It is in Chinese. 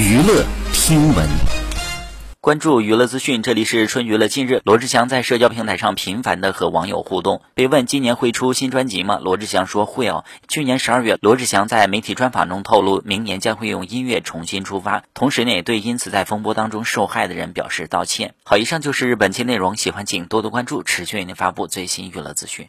娱乐听闻。关注娱乐资讯，这里是春娱乐。近日，罗志祥在社交平台上频繁的和网友互动。被问今年会出新专辑吗？罗志祥说会哦。去年十二月，罗志祥在媒体专访中透露，明年将会用音乐重新出发，同时呢，也对因此在风波当中受害的人表示道歉。好，以上就是本期内容，喜欢请多多关注，持续为您发布最新娱乐资讯。